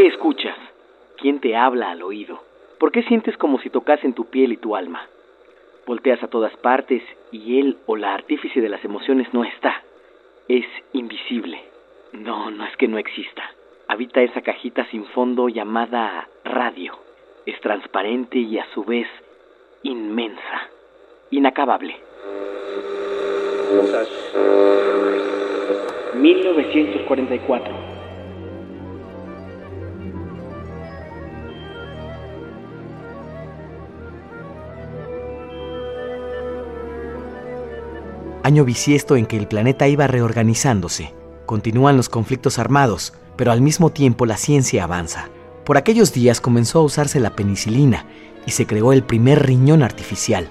¿Qué escuchas? ¿Quién te habla al oído? ¿Por qué sientes como si tocasen tu piel y tu alma? Volteas a todas partes y él o la artífice de las emociones no está. Es invisible. No, no es que no exista. Habita esa cajita sin fondo llamada radio. Es transparente y a su vez inmensa, inacabable. 1944. Año bisiesto en que el planeta iba reorganizándose Continúan los conflictos armados, pero al mismo tiempo la ciencia avanza. Por aquellos días comenzó a usarse la penicilina y se creó el primer riñón artificial.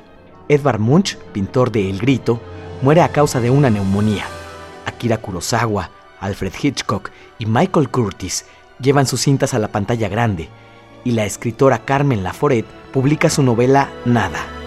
Edvard Munch, pintor de El Grito, muere a causa de una neumonía. Akira Kurosawa, Alfred Hitchcock y Michael Curtis llevan sus cintas a la pantalla grande, y la escritora Carmen Laforet publica su novela Nada.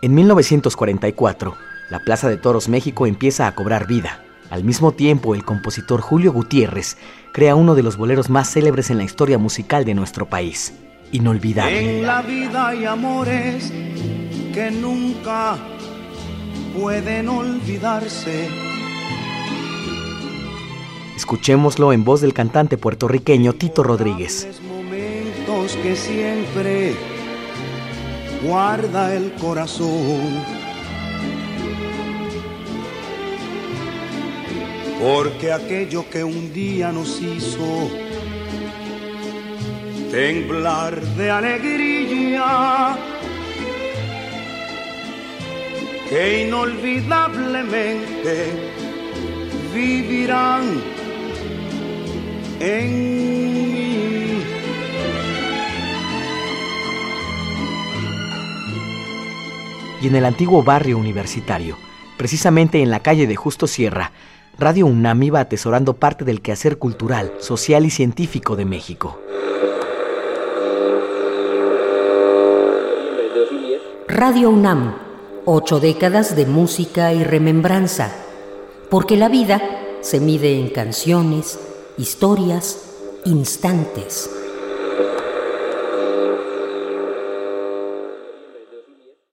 En 1944, la Plaza de Toros México empieza a cobrar vida. Al mismo tiempo, el compositor Julio Gutiérrez crea uno de los boleros más célebres en la historia musical de nuestro país. Inolvidable. En la vida hay amores que nunca pueden olvidarse. Escuchémoslo en voz del cantante puertorriqueño Tito Rodríguez. Momentos que siempre guarda el corazón. Porque aquello que un día nos hizo temblar de alegría, que inolvidablemente vivirán en y en el antiguo barrio universitario, precisamente en la calle de Justo Sierra, Radio UNAM iba atesorando parte del quehacer cultural, social y científico de México. Radio UNAM, ocho décadas de música y remembranza, porque la vida se mide en canciones, historias, instantes.